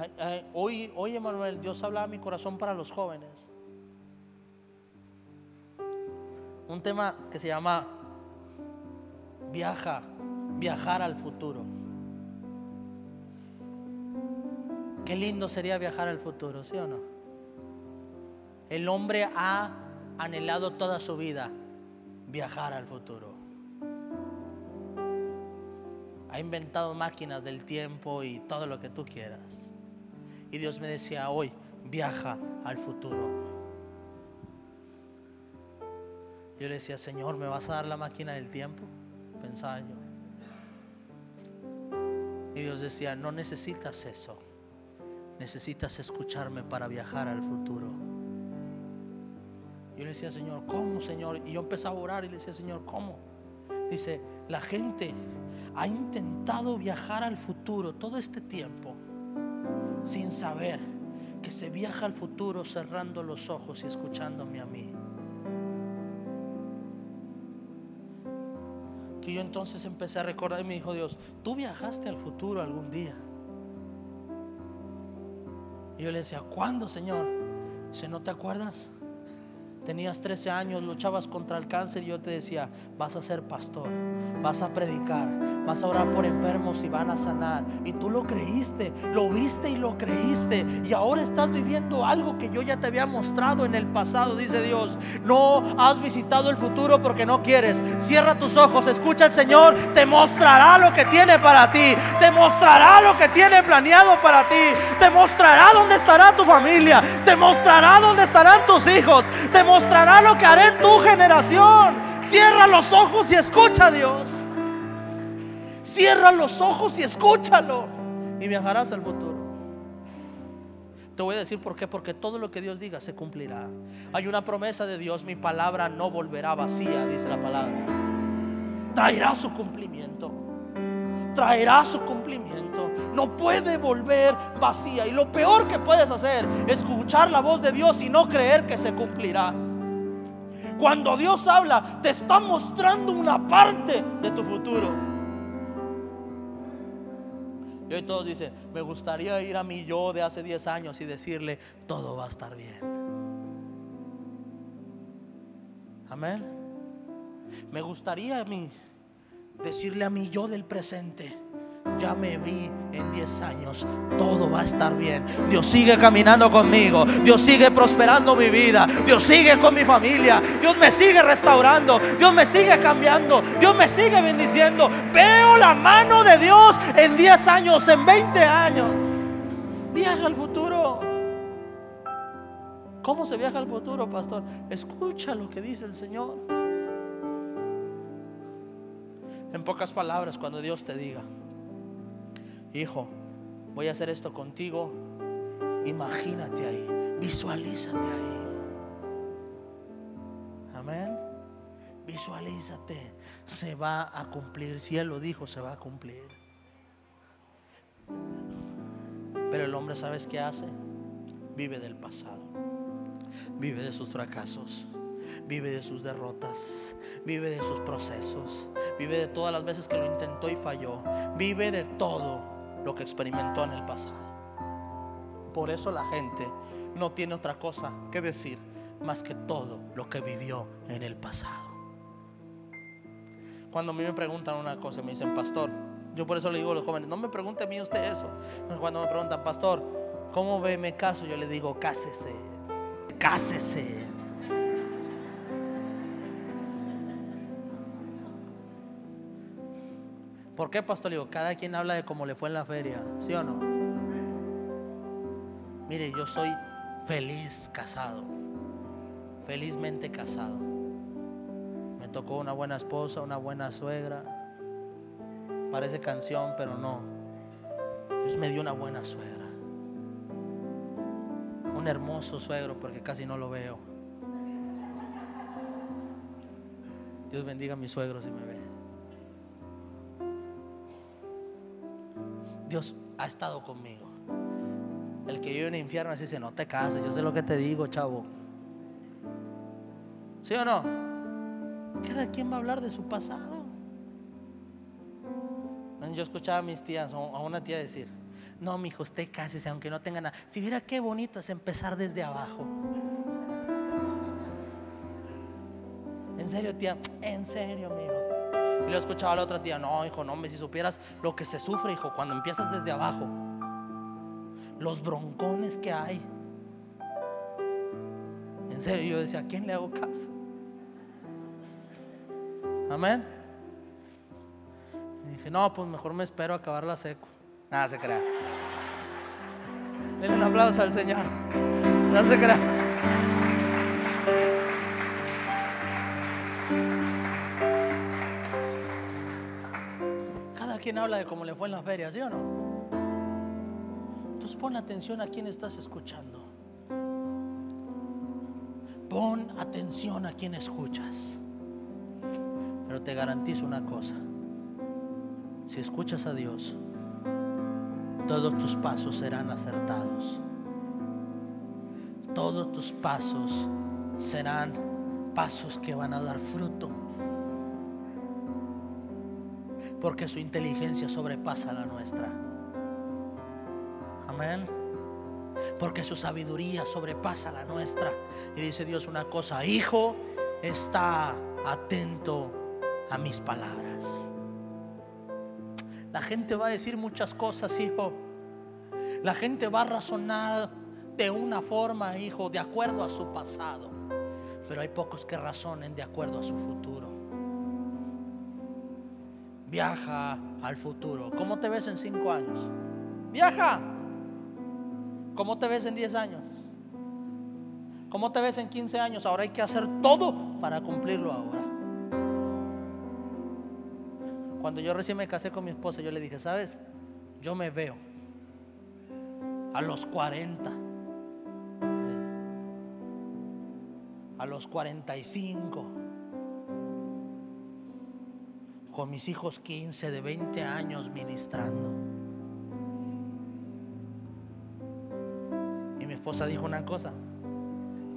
Ay, ay, Hoy, hoy, Emanuel, Dios habla a mi corazón para los jóvenes. Un tema que se llama viaja, viajar al futuro. Qué lindo sería viajar al futuro, ¿sí o no? El hombre ha anhelado toda su vida viajar al futuro. Ha inventado máquinas del tiempo y todo lo que tú quieras. Y Dios me decía hoy, viaja al futuro. Yo le decía, Señor, ¿me vas a dar la máquina del tiempo? Pensaba yo. Y Dios decía, no necesitas eso. Necesitas escucharme para viajar al futuro. Yo le decía, Señor, ¿cómo, Señor? Y yo empezaba a orar y le decía, Señor, ¿cómo? Dice, la gente ha intentado viajar al futuro todo este tiempo sin saber que se viaja al futuro cerrando los ojos y escuchándome a mí. Que yo entonces empecé a recordar y me dijo Dios, tú viajaste al futuro algún día. Y yo le decía, ¿cuándo, Señor? Dice, ¿no te acuerdas? Tenías 13 años, luchabas contra el cáncer y yo te decía, vas a ser pastor, vas a predicar, vas a orar por enfermos y van a sanar. Y tú lo creíste, lo viste y lo creíste. Y ahora estás viviendo algo que yo ya te había mostrado en el pasado, dice Dios. No has visitado el futuro porque no quieres. Cierra tus ojos, escucha al Señor, te mostrará lo que tiene para ti, te mostrará lo que tiene planeado para ti, te mostrará dónde estará tu familia, te mostrará dónde estarán tus hijos, te mostrará lo que haré en tu generación. Cierra los ojos y escucha a Dios. Cierra los ojos y escúchalo. Y viajarás al futuro. Te voy a decir por qué. Porque todo lo que Dios diga se cumplirá. Hay una promesa de Dios. Mi palabra no volverá vacía, dice la palabra. Traerá su cumplimiento. Traerá su cumplimiento. No puede volver vacía. Y lo peor que puedes hacer es escuchar la voz de Dios y no creer que se cumplirá. Cuando Dios habla, te está mostrando una parte de tu futuro. Y hoy todos dicen, me gustaría ir a mi yo de hace 10 años y decirle, todo va a estar bien. Amén. Me gustaría a mí decirle a mi yo del presente, ya me vi en 10 años, todo va a estar bien. Dios sigue caminando conmigo, Dios sigue prosperando mi vida, Dios sigue con mi familia, Dios me sigue restaurando, Dios me sigue cambiando, Dios me sigue bendiciendo. Veo la mano de Dios en 10 años, en 20 años. Viaja al futuro. ¿Cómo se viaja al futuro, pastor? Escucha lo que dice el Señor. En pocas palabras, cuando Dios te diga, hijo, voy a hacer esto contigo, imagínate ahí, visualízate ahí. Amén. Visualízate, se va a cumplir. Si Él lo dijo, se va a cumplir. Pero el hombre, ¿sabes qué hace? Vive del pasado, vive de sus fracasos, vive de sus derrotas, vive de sus procesos, vive de todas las veces que lo intentó y falló, vive de todo lo que experimentó en el pasado. Por eso la gente no tiene otra cosa que decir más que todo lo que vivió en el pasado. Cuando a mí me preguntan una cosa, me dicen, pastor, yo por eso le digo a los jóvenes, no me pregunte a mí usted eso. Cuando me preguntan, pastor, ¿cómo ve mi caso? Yo le digo, cásese, cásese. ¿Por qué, pastor? Cada quien habla de cómo le fue en la feria, ¿sí o no? Mire, yo soy feliz casado, felizmente casado. Me tocó una buena esposa, una buena suegra. Parece canción, pero no. Dios me dio una buena suegra. Un hermoso suegro, porque casi no lo veo. Dios bendiga a mi suegro si me ve. Dios ha estado conmigo. El que vive en el infierno así dice, no te cases, yo sé lo que te digo, chavo. ¿Sí o no? Cada quien va a hablar de su pasado. Yo escuchaba a mis tías, a una tía decir, No, mi hijo, usted cásese aunque no tenga nada. Si viera qué bonito es empezar desde abajo. En serio, tía, en serio, mi hijo. Y lo escuchaba a la otra tía, no, hijo, no, si supieras lo que se sufre, hijo, cuando empiezas desde abajo. Los broncones que hay. En serio, yo decía, ¿a quién le hago caso? Amén. Y dije, no, pues mejor me espero a acabarla seco. Nada se crea. Denle un aplauso al Señor. No se crea. Quien habla de cómo le fue en la feria, ¿sí o no? Entonces pon atención a quién estás escuchando. Pon atención a quien escuchas. Pero te garantizo una cosa. Si escuchas a Dios, todos tus pasos serán acertados. Todos tus pasos serán pasos que van a dar fruto. Porque su inteligencia sobrepasa la nuestra. Amén. Porque su sabiduría sobrepasa la nuestra. Y dice Dios una cosa, hijo, está atento a mis palabras. La gente va a decir muchas cosas, hijo. La gente va a razonar de una forma, hijo, de acuerdo a su pasado. Pero hay pocos que razonen de acuerdo a su futuro. Viaja al futuro. ¿Cómo te ves en cinco años? Viaja. ¿Cómo te ves en diez años? ¿Cómo te ves en 15 años? Ahora hay que hacer todo para cumplirlo ahora. Cuando yo recién me casé con mi esposa, yo le dije, ¿sabes? Yo me veo a los 40, a los 45, con mis hijos 15 de 20 años ministrando. Y mi esposa dijo una cosa,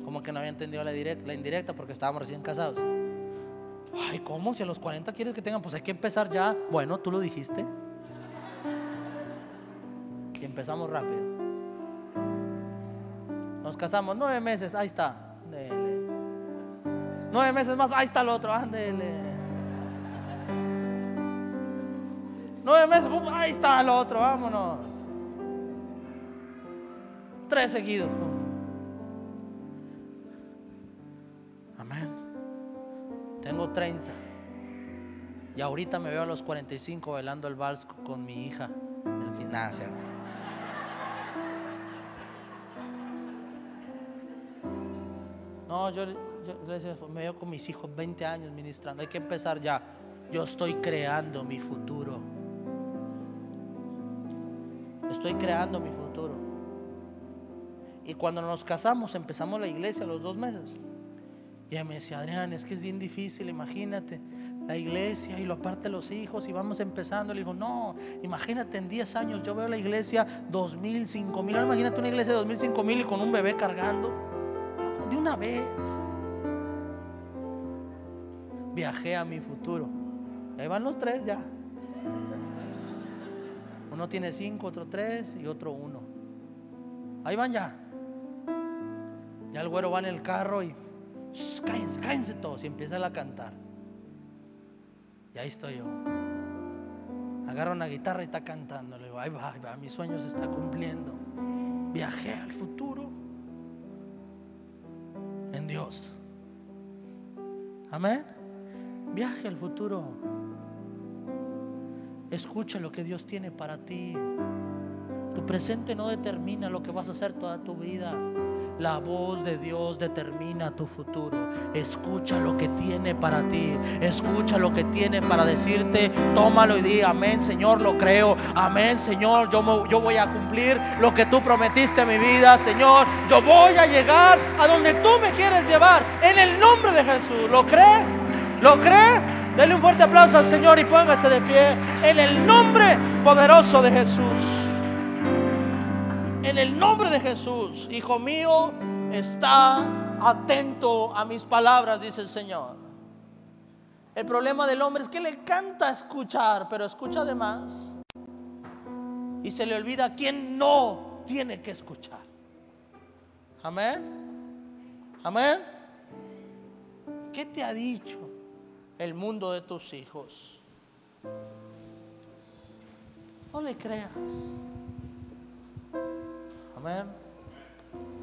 como que no había entendido la, indirecta porque estábamos recién casados. Ay, ¿cómo? Si a los 40 quieres que tengan, pues hay que empezar ya. Bueno, tú lo dijiste. Y empezamos rápido. Nos casamos nueve meses, ahí está. Nueve meses más, ahí está el otro, ándele. Nueve meses, ahí está el otro, vámonos. Tres seguidos. Tengo 30. Y ahorita me veo a los 45 bailando el vals con mi hija. Nada, cierto. No, yo, yo, me veo con mis hijos 20 años ministrando. Hay que empezar ya. Yo estoy creando mi futuro. Estoy creando mi futuro. Y cuando nos casamos, empezamos la iglesia a los dos meses. Y ella me decía, Adrián, es que es bien difícil, imagínate, la iglesia y lo aparte los hijos y vamos empezando. Le digo, no, imagínate en 10 años yo veo la iglesia 2000, 5000. Imagínate una iglesia de 2000, 5000 y con un bebé cargando. De una vez. Viajé a mi futuro. Ahí van los tres ya. Uno tiene cinco, otro tres y otro uno. Ahí van ya. Ya el güero va en el carro y cállense, cállense todos. Y empieza a cantar. Y ahí estoy yo. Agarra una guitarra y está cantando. Le digo, ahí va, ahí va, mi sueño se está cumpliendo. Viajé al futuro en Dios. Amén. Viaje al futuro. Escucha lo que Dios tiene para ti. Tu presente no determina lo que vas a hacer toda tu vida. La voz de Dios determina tu futuro. Escucha lo que tiene para ti. Escucha lo que tiene para decirte. Tómalo y di, amén Señor, lo creo. Amén Señor, yo, yo voy a cumplir lo que tú prometiste en mi vida. Señor, yo voy a llegar a donde tú me quieres llevar. En el nombre de Jesús. ¿Lo cree? ¿Lo cree? Dele un fuerte aplauso al Señor y póngase de pie. En el nombre poderoso de Jesús en el nombre de Jesús, hijo mío, está atento a mis palabras, dice el Señor. El problema del hombre es que le encanta escuchar, pero escucha además. Y se le olvida quién no tiene que escuchar. Amén. Amén. ¿Qué te ha dicho el mundo de tus hijos? No le creas. Amén.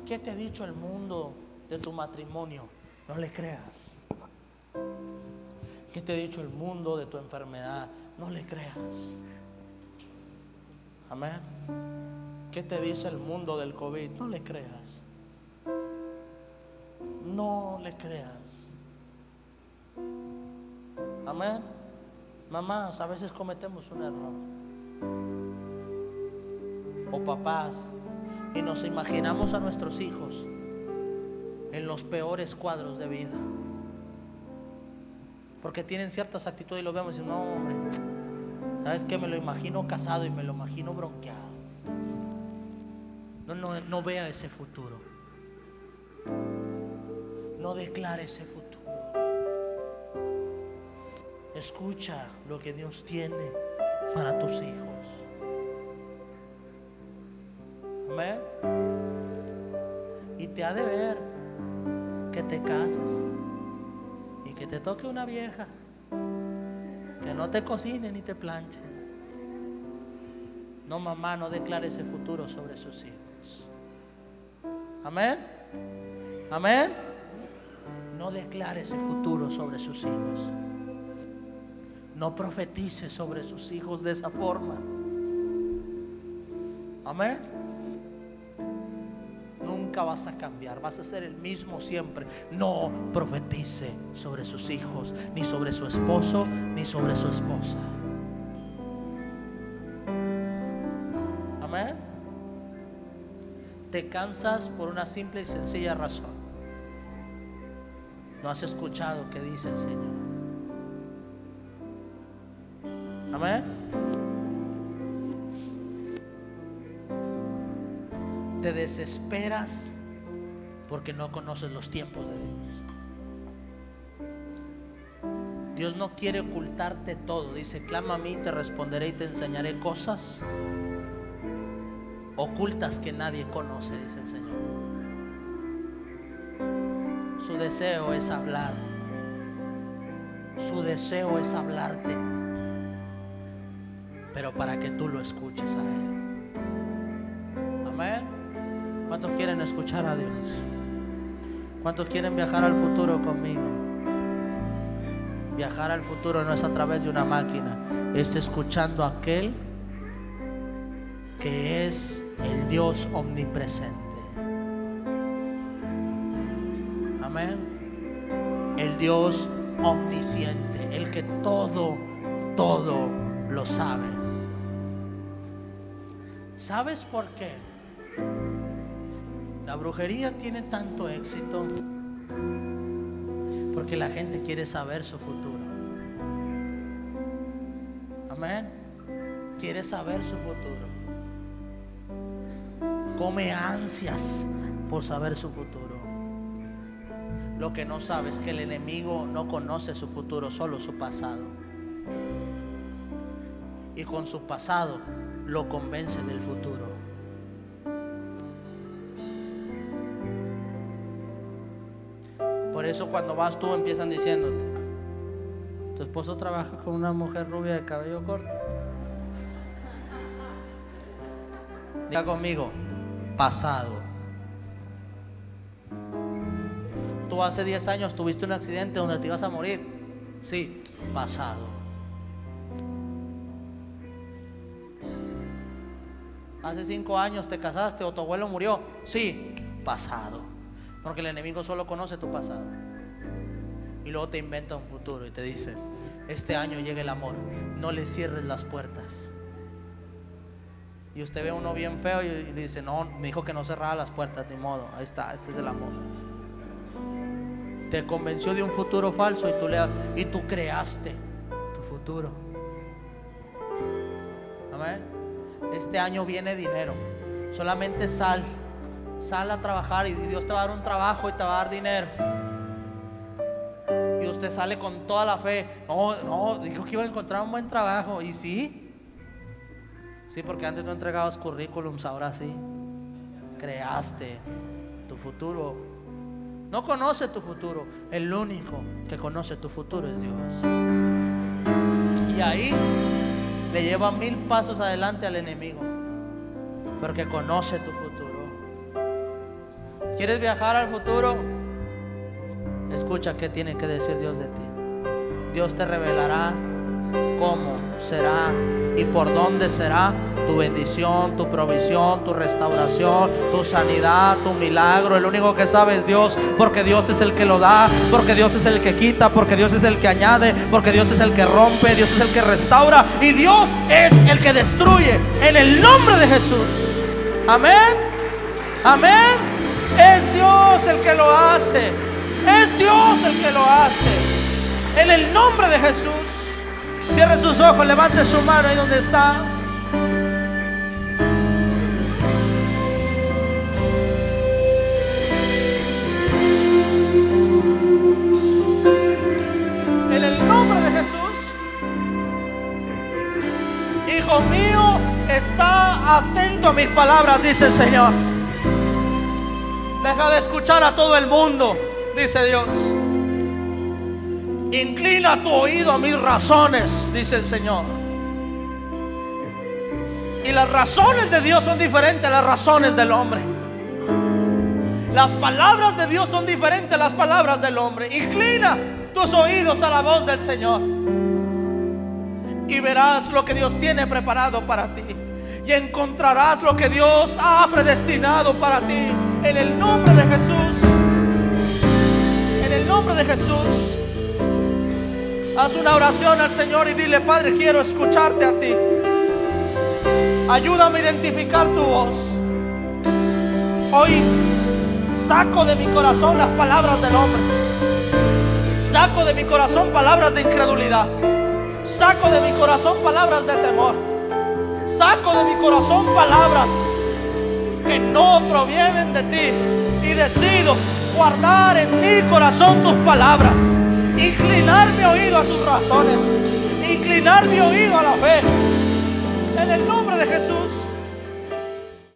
¿Qué te ha dicho el mundo de tu matrimonio? No le creas. ¿Qué te ha dicho el mundo de tu enfermedad? No le creas. Amén. ¿Qué te dice el mundo del COVID? No le creas. No le creas. Amén. Mamás, a veces cometemos un error. O papás. Y nos imaginamos a nuestros hijos en los peores cuadros de vida. Porque tienen ciertas actitudes y lo vemos y no, hombre, ¿sabes qué? Me lo imagino casado y me lo imagino bronqueado. No, no, no vea ese futuro. No declare ese futuro. Escucha lo que Dios tiene para tus hijos. Amén. Y te ha de ver que te cases y que te toque una vieja que no te cocine ni te planche. No, mamá, no declare ese futuro sobre sus hijos. Amén. Amén. No declare ese futuro sobre sus hijos. No profetice sobre sus hijos de esa forma. Amén nunca vas a cambiar, vas a ser el mismo siempre. No profetice sobre sus hijos, ni sobre su esposo, ni sobre su esposa. Amén. Te cansas por una simple y sencilla razón. No has escuchado que dice el Señor. Amén. te desesperas porque no conoces los tiempos de Dios. Dios no quiere ocultarte todo. Dice, clama a mí, te responderé y te enseñaré cosas ocultas que nadie conoce, dice el Señor. Su deseo es hablar. Su deseo es hablarte. Pero para que tú lo escuches a Él. Amén. ¿Cuántos quieren escuchar a Dios? ¿Cuántos quieren viajar al futuro conmigo? Viajar al futuro no es a través de una máquina, es escuchando a aquel que es el Dios omnipresente. Amén. El Dios omnisciente, el que todo, todo lo sabe. ¿Sabes por qué? La brujería tiene tanto éxito porque la gente quiere saber su futuro. Amén. Quiere saber su futuro. Come ansias por saber su futuro. Lo que no sabe es que el enemigo no conoce su futuro, solo su pasado. Y con su pasado lo convence del futuro. Por eso cuando vas tú empiezan diciéndote, tu esposo trabaja con una mujer rubia de cabello corto. Diga conmigo, pasado. Tú hace 10 años tuviste un accidente donde te ibas a morir. Sí, pasado. Hace 5 años te casaste o tu abuelo murió. Sí, pasado. Porque el enemigo solo conoce tu pasado. Y luego te inventa un futuro y te dice, este año llega el amor, no le cierres las puertas. Y usted ve a uno bien feo y, le dice, no, me dijo que no cerraba las puertas, ni modo, ahí está, este es el amor. Te convenció de un futuro falso y tú, le, y tú creaste tu futuro. Amén. Este año viene dinero. Solamente sal Sale a trabajar y Dios te va a dar un trabajo y te va a dar dinero. Y usted sale con toda la fe. No, no, dijo que iba a encontrar un buen trabajo. Y sí, Sí, porque antes no entregabas currículums, ahora sí. Creaste tu futuro. No conoce tu futuro. El único que conoce tu futuro es Dios. Y ahí le lleva mil pasos adelante al enemigo. Porque conoce tu futuro. ¿Quieres viajar al futuro? Escucha qué tiene que decir Dios de ti. Dios te revelará cómo será y por dónde será tu bendición, tu provisión, tu restauración, tu sanidad, tu milagro. El único que sabe es Dios, porque Dios es el que lo da, porque Dios es el que quita, porque Dios es el que añade, porque Dios es el que rompe, Dios es el que restaura y Dios es el que destruye en el nombre de Jesús. Amén. Amén. Es Dios el que lo hace. Es Dios el que lo hace. En el nombre de Jesús. Cierre sus ojos, levante su mano ahí donde está. En el nombre de Jesús. Hijo mío, está atento a mis palabras, dice el Señor. Deja de escuchar a todo el mundo, dice Dios. Inclina tu oído a mis razones, dice el Señor. Y las razones de Dios son diferentes a las razones del hombre. Las palabras de Dios son diferentes a las palabras del hombre. Inclina tus oídos a la voz del Señor. Y verás lo que Dios tiene preparado para ti. Y encontrarás lo que Dios ha predestinado para ti. En el nombre de Jesús. En el nombre de Jesús. Haz una oración al Señor y dile, Padre, quiero escucharte a ti. Ayúdame a identificar tu voz. Hoy saco de mi corazón las palabras del hombre. Saco de mi corazón palabras de incredulidad. Saco de mi corazón palabras de temor. Saco de mi corazón palabras que no provienen de ti. Y decido guardar en mi corazón tus palabras. Inclinar mi oído a tus razones. Inclinar mi oído a la fe. En el nombre de Jesús.